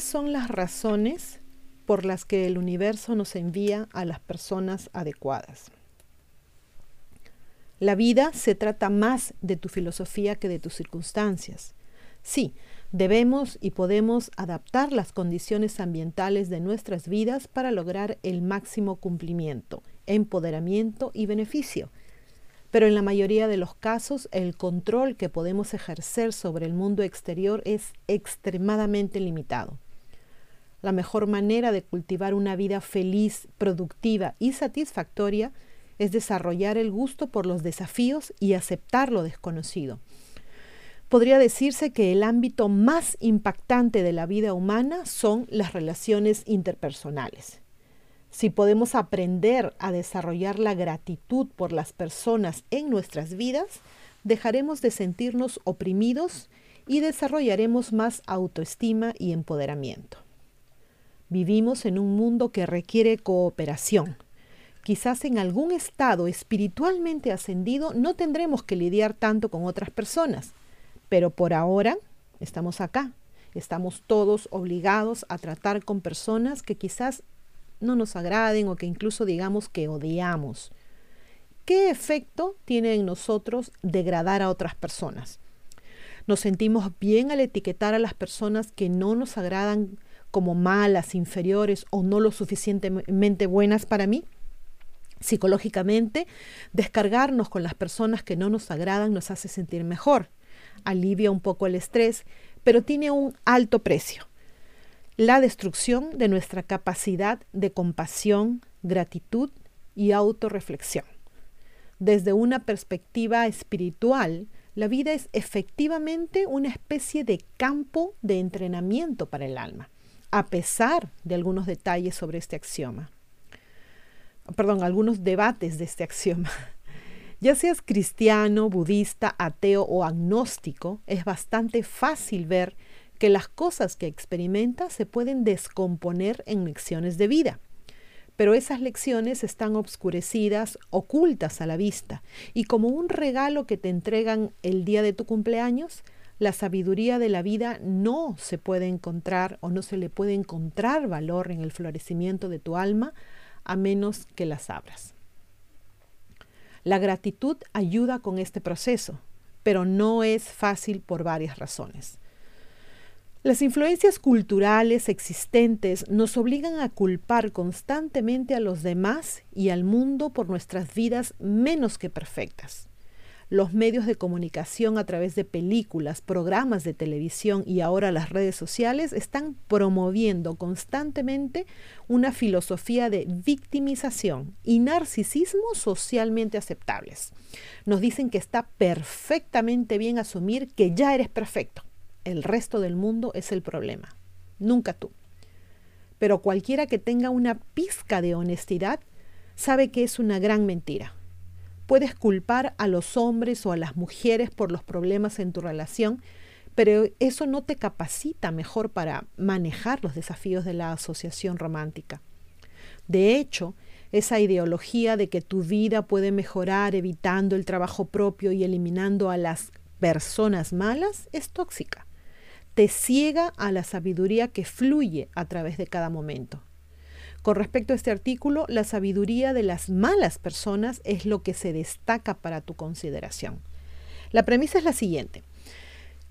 ¿Cuáles son las razones por las que el universo nos envía a las personas adecuadas? La vida se trata más de tu filosofía que de tus circunstancias. Sí, debemos y podemos adaptar las condiciones ambientales de nuestras vidas para lograr el máximo cumplimiento, empoderamiento y beneficio. Pero en la mayoría de los casos el control que podemos ejercer sobre el mundo exterior es extremadamente limitado. La mejor manera de cultivar una vida feliz, productiva y satisfactoria es desarrollar el gusto por los desafíos y aceptar lo desconocido. Podría decirse que el ámbito más impactante de la vida humana son las relaciones interpersonales. Si podemos aprender a desarrollar la gratitud por las personas en nuestras vidas, dejaremos de sentirnos oprimidos y desarrollaremos más autoestima y empoderamiento. Vivimos en un mundo que requiere cooperación, quizás en algún estado espiritualmente ascendido no tendremos que lidiar tanto con otras personas, pero por ahora estamos acá, estamos todos obligados a tratar con personas que quizás no nos agraden o que incluso digamos que odiamos. ¿Qué efecto tiene en nosotros degradar a otras personas? Nos sentimos bien al etiquetar a las personas que no nos agradan como malas, inferiores o no lo suficientemente buenas para mí. Psicológicamente, descargarnos con las personas que no nos agradan nos hace sentir mejor, alivia un poco el estrés, pero tiene un alto precio. La destrucción de nuestra capacidad de compasión, gratitud y autorreflexión. Desde una perspectiva espiritual, la vida es efectivamente una especie de campo de entrenamiento para el alma, a pesar de algunos detalles sobre este axioma perdón, algunos debates de este axioma. Ya seas cristiano, budista, ateo o agnóstico, es bastante fácil ver que las cosas que experimentas se pueden descomponer en lecciones de vida. Pero esas lecciones están obscurecidas, ocultas a la vista, y como un regalo que te entregan el día de tu cumpleaños, la sabiduría de la vida no se puede encontrar o no se le puede encontrar valor en el florecimiento de tu alma a menos que las abras. La gratitud ayuda con este proceso, pero no es fácil por varias razones. Las influencias culturales existentes nos obligan a culpar constantemente a los demás y al mundo por nuestras vidas menos que perfectas los medios de comunicación a través de películas, programas de televisión y ahora las redes sociales están promoviendo constantemente una filosofía de victimización y narcisismo socialmente aceptables. Nos dicen que está perfectamente bien asumir que ya eres perfecto. El resto del mundo es el problema, nunca tú. Pero cualquiera que tenga una pizca de honestidad sabe que es una gran mentira Puedes culpar a los hombres o a las mujeres por los problemas en tu relación, pero eso no te capacita mejor para manejar los desafíos de la asociación romántica. De hecho, esa ideología de que tu vida puede mejorar evitando el trabajo propio y eliminando a las personas malas es tóxica. Te ciega a la sabiduría que fluye a través de cada momento. Con respecto a este artículo, la sabiduría de las malas personas es lo que se destaca para tu consideración. La premisa es la siguiente.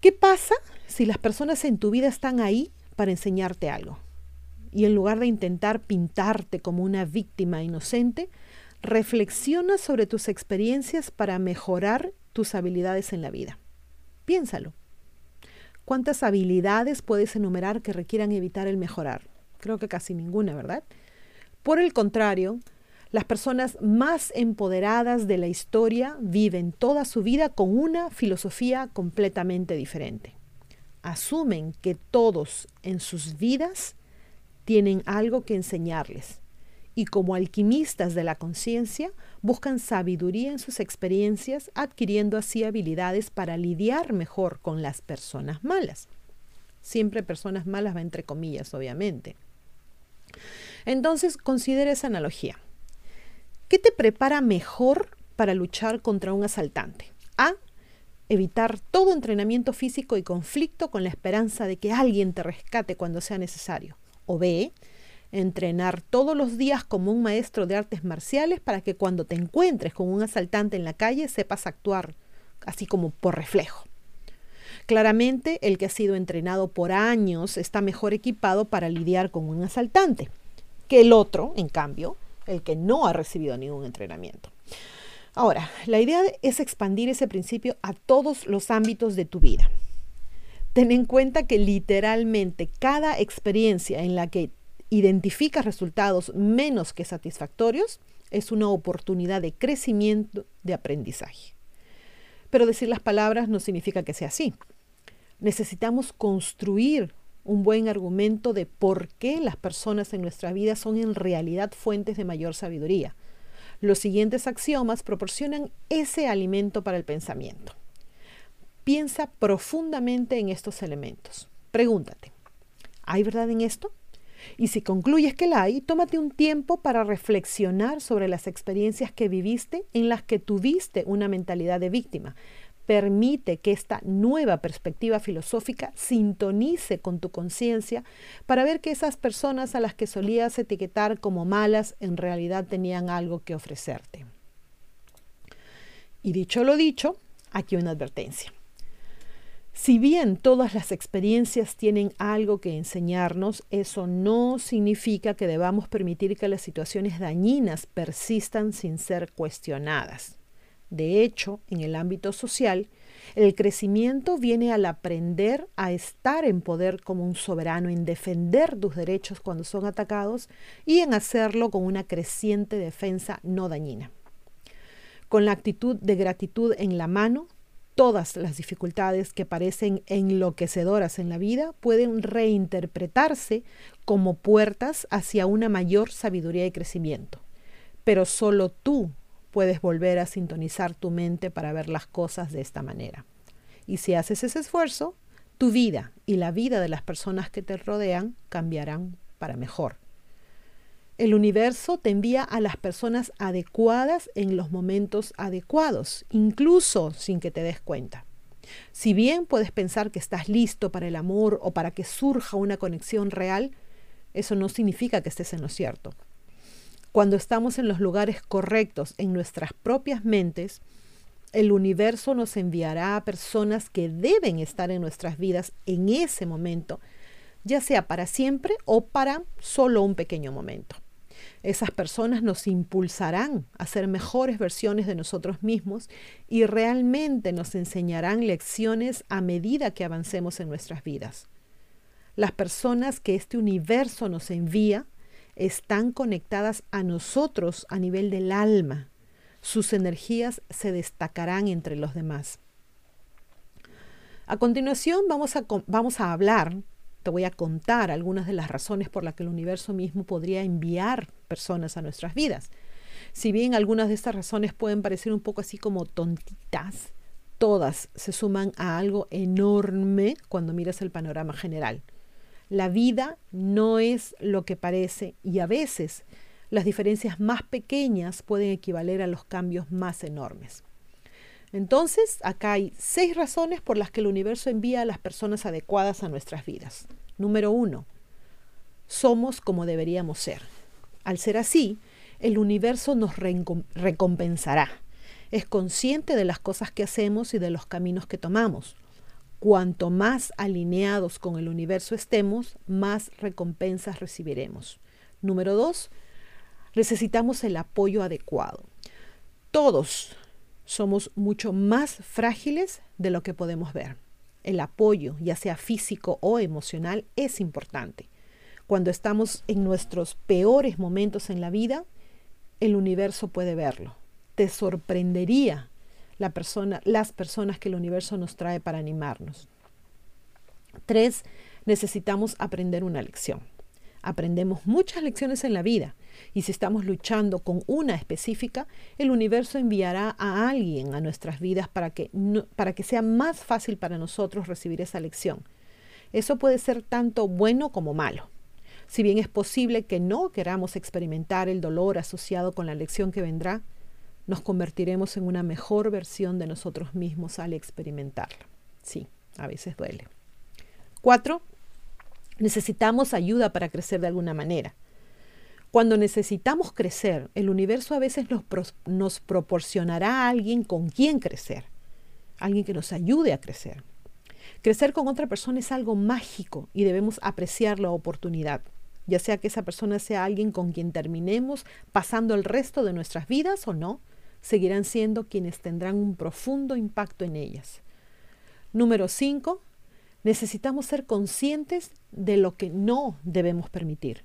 ¿Qué pasa si las personas en tu vida están ahí para enseñarte algo? Y en lugar de intentar pintarte como una víctima inocente, reflexiona sobre tus experiencias para mejorar tus habilidades en la vida. Piénsalo. ¿Cuántas habilidades puedes enumerar que requieran evitar el mejorar? Creo que casi ninguna, ¿verdad? Por el contrario, las personas más empoderadas de la historia viven toda su vida con una filosofía completamente diferente. Asumen que todos en sus vidas tienen algo que enseñarles y como alquimistas de la conciencia buscan sabiduría en sus experiencias, adquiriendo así habilidades para lidiar mejor con las personas malas. Siempre personas malas va entre comillas, obviamente. Entonces, considera esa analogía. ¿Qué te prepara mejor para luchar contra un asaltante? A. evitar todo entrenamiento físico y conflicto con la esperanza de que alguien te rescate cuando sea necesario. O B, entrenar todos los días como un maestro de artes marciales para que cuando te encuentres con un asaltante en la calle sepas actuar así como por reflejo. Claramente, el que ha sido entrenado por años está mejor equipado para lidiar con un asaltante que el otro, en cambio, el que no ha recibido ningún entrenamiento. Ahora, la idea es expandir ese principio a todos los ámbitos de tu vida. Ten en cuenta que literalmente cada experiencia en la que identificas resultados menos que satisfactorios es una oportunidad de crecimiento, de aprendizaje. Pero decir las palabras no significa que sea así. Necesitamos construir un buen argumento de por qué las personas en nuestra vida son en realidad fuentes de mayor sabiduría. Los siguientes axiomas proporcionan ese alimento para el pensamiento. Piensa profundamente en estos elementos. Pregúntate, ¿hay verdad en esto? Y si concluyes que la hay, tómate un tiempo para reflexionar sobre las experiencias que viviste en las que tuviste una mentalidad de víctima. Permite que esta nueva perspectiva filosófica sintonice con tu conciencia para ver que esas personas a las que solías etiquetar como malas en realidad tenían algo que ofrecerte. Y dicho lo dicho, aquí una advertencia. Si bien todas las experiencias tienen algo que enseñarnos, eso no significa que debamos permitir que las situaciones dañinas persistan sin ser cuestionadas. De hecho, en el ámbito social, el crecimiento viene al aprender a estar en poder como un soberano, en defender tus derechos cuando son atacados y en hacerlo con una creciente defensa no dañina. Con la actitud de gratitud en la mano, todas las dificultades que parecen enloquecedoras en la vida pueden reinterpretarse como puertas hacia una mayor sabiduría y crecimiento. Pero solo tú puedes volver a sintonizar tu mente para ver las cosas de esta manera. Y si haces ese esfuerzo, tu vida y la vida de las personas que te rodean cambiarán para mejor. El universo te envía a las personas adecuadas en los momentos adecuados, incluso sin que te des cuenta. Si bien puedes pensar que estás listo para el amor o para que surja una conexión real, eso no significa que estés en lo cierto. Cuando estamos en los lugares correctos en nuestras propias mentes, el universo nos enviará a personas que deben estar en nuestras vidas en ese momento, ya sea para siempre o para solo un pequeño momento. Esas personas nos impulsarán a ser mejores versiones de nosotros mismos y realmente nos enseñarán lecciones a medida que avancemos en nuestras vidas. Las personas que este universo nos envía están conectadas a nosotros a nivel del alma. Sus energías se destacarán entre los demás. A continuación vamos a, vamos a hablar te voy a contar algunas de las razones por las que el universo mismo podría enviar personas a nuestras vidas. Si bien algunas de estas razones pueden parecer un poco así como tontitas, todas se suman a algo enorme cuando miras el panorama general. La vida no es lo que parece y a veces las diferencias más pequeñas pueden equivaler a los cambios más enormes. Entonces, acá hay seis razones por las que el universo envía a las personas adecuadas a nuestras vidas. Número uno, somos como deberíamos ser. Al ser así, el universo nos recompensará. Es consciente de las cosas que hacemos y de los caminos que tomamos. Cuanto más alineados con el universo estemos, más recompensas recibiremos. Número dos, necesitamos el apoyo adecuado. Todos somos mucho más frágiles de lo que podemos ver. El apoyo, ya sea físico o emocional, es importante. Cuando estamos en nuestros peores momentos en la vida, el universo puede verlo. Te sorprendería las personas que el universo nos trae para animarnos. Tres, necesitamos aprender una lección. Aprendemos muchas lecciones en la vida y si estamos luchando con una específica, el universo enviará a alguien a nuestras vidas para que, para que sea más fácil para nosotros recibir esa lección. Eso puede ser tanto bueno como malo. Si bien es posible que no queramos experimentar el dolor asociado con la lección que vendrá, nos convertiremos en una mejor versión de nosotros mismos al experimentarlo. Sí, a veces duele. Cuatro, necesitamos ayuda para crecer de alguna manera. Cuando necesitamos crecer, el universo a veces nos, nos proporcionará a alguien con quien crecer, alguien que nos ayude a crecer. Crecer con otra persona es algo mágico y debemos apreciar la oportunidad, ya sea que esa persona sea alguien con quien terminemos pasando el resto de nuestras vidas o no, seguirán siendo quienes tendrán un profundo impacto en ellas. Número 5. Necesitamos ser conscientes de lo que no debemos permitir.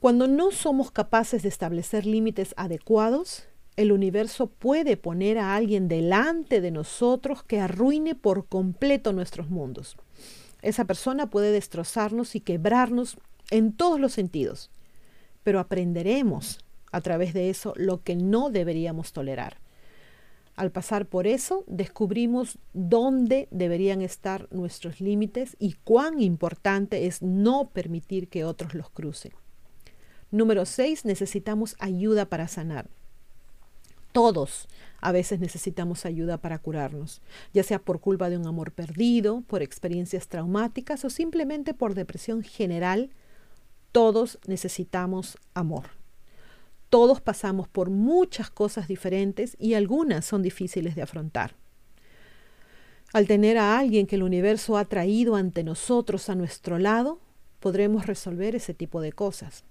Cuando no somos capaces de establecer límites adecuados, el universo puede poner a alguien delante de nosotros que arruine por completo nuestros mundos. Esa persona puede destrozarnos y quebrarnos en todos los sentidos, pero aprenderemos a través de eso lo que no deberíamos tolerar. Al pasar por eso, descubrimos dónde deberían estar nuestros límites y cuán importante es no permitir que otros los crucen. Número 6. Necesitamos ayuda para sanar. Todos a veces necesitamos ayuda para curarnos, ya sea por culpa de un amor perdido, por experiencias traumáticas o simplemente por depresión general. Todos necesitamos amor. Todos pasamos por muchas cosas diferentes y algunas son difíciles de afrontar. Al tener a alguien que el universo ha traído ante nosotros a nuestro lado, podremos resolver ese tipo de cosas.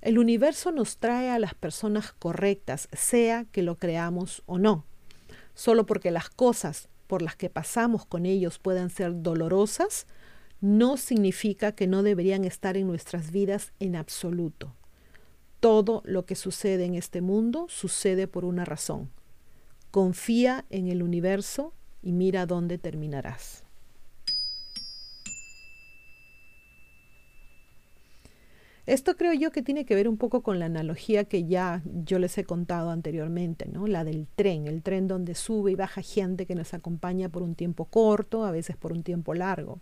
El universo nos trae a las personas correctas, sea que lo creamos o no. Solo porque las cosas por las que pasamos con ellos puedan ser dolorosas, no significa que no deberían estar en nuestras vidas en absoluto. Todo lo que sucede en este mundo sucede por una razón. Confía en el universo y mira dónde terminarás. Esto creo yo que tiene que ver un poco con la analogía que ya yo les he contado anteriormente, ¿no? La del tren, el tren donde sube y baja gente que nos acompaña por un tiempo corto, a veces por un tiempo largo.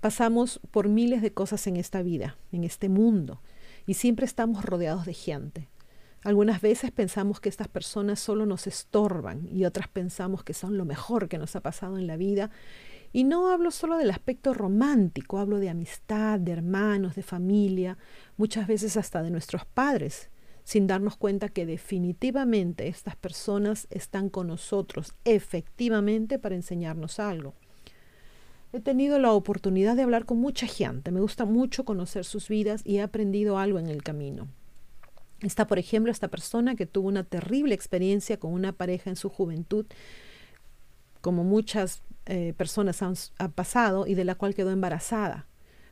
Pasamos por miles de cosas en esta vida, en este mundo, y siempre estamos rodeados de gente. Algunas veces pensamos que estas personas solo nos estorban y otras pensamos que son lo mejor que nos ha pasado en la vida. Y no hablo solo del aspecto romántico, hablo de amistad, de hermanos, de familia, muchas veces hasta de nuestros padres, sin darnos cuenta que definitivamente estas personas están con nosotros efectivamente para enseñarnos algo. He tenido la oportunidad de hablar con mucha gente, me gusta mucho conocer sus vidas y he aprendido algo en el camino. Está, por ejemplo, esta persona que tuvo una terrible experiencia con una pareja en su juventud, como muchas eh, personas han, han pasado, y de la cual quedó embarazada.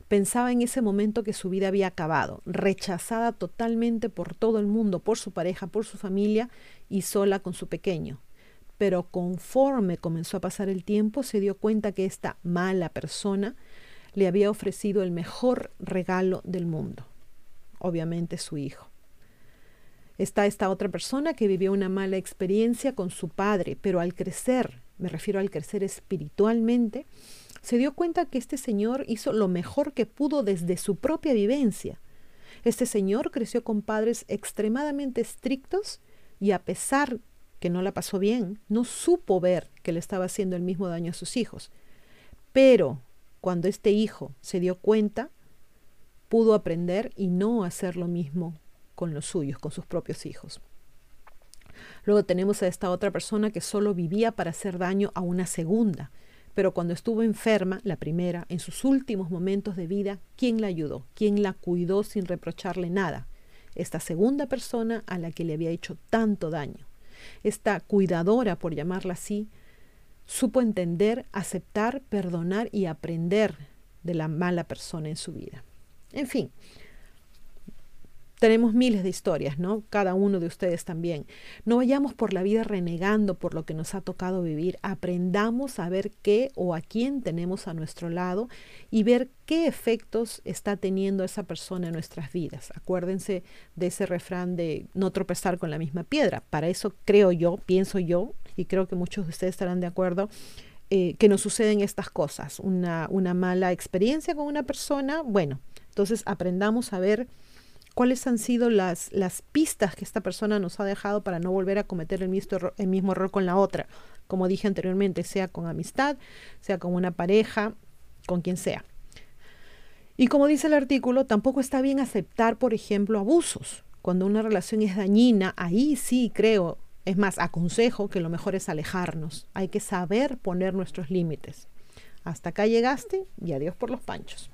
Pensaba en ese momento que su vida había acabado, rechazada totalmente por todo el mundo, por su pareja, por su familia y sola con su pequeño pero conforme comenzó a pasar el tiempo se dio cuenta que esta mala persona le había ofrecido el mejor regalo del mundo, obviamente su hijo. Está esta otra persona que vivió una mala experiencia con su padre, pero al crecer, me refiero al crecer espiritualmente, se dio cuenta que este señor hizo lo mejor que pudo desde su propia vivencia. Este señor creció con padres extremadamente estrictos y a pesar que no la pasó bien, no supo ver que le estaba haciendo el mismo daño a sus hijos. Pero cuando este hijo se dio cuenta, pudo aprender y no hacer lo mismo con los suyos, con sus propios hijos. Luego tenemos a esta otra persona que solo vivía para hacer daño a una segunda, pero cuando estuvo enferma, la primera, en sus últimos momentos de vida, ¿quién la ayudó? ¿Quién la cuidó sin reprocharle nada? Esta segunda persona a la que le había hecho tanto daño esta cuidadora, por llamarla así, supo entender, aceptar, perdonar y aprender de la mala persona en su vida. En fin, tenemos miles de historias, ¿no? Cada uno de ustedes también. No vayamos por la vida renegando por lo que nos ha tocado vivir. Aprendamos a ver qué o a quién tenemos a nuestro lado y ver qué efectos está teniendo esa persona en nuestras vidas. Acuérdense de ese refrán de no tropezar con la misma piedra. Para eso creo yo, pienso yo, y creo que muchos de ustedes estarán de acuerdo, eh, que nos suceden estas cosas. Una, una mala experiencia con una persona, bueno, entonces aprendamos a ver cuáles han sido las, las pistas que esta persona nos ha dejado para no volver a cometer el mismo, error, el mismo error con la otra. Como dije anteriormente, sea con amistad, sea con una pareja, con quien sea. Y como dice el artículo, tampoco está bien aceptar, por ejemplo, abusos. Cuando una relación es dañina, ahí sí creo, es más, aconsejo que lo mejor es alejarnos. Hay que saber poner nuestros límites. Hasta acá llegaste y adiós por los panchos.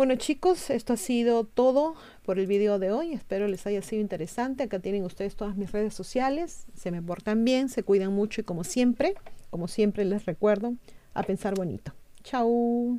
Bueno chicos, esto ha sido todo por el video de hoy. Espero les haya sido interesante. Acá tienen ustedes todas mis redes sociales. Se me portan bien, se cuidan mucho y como siempre, como siempre les recuerdo, a pensar bonito. Chao.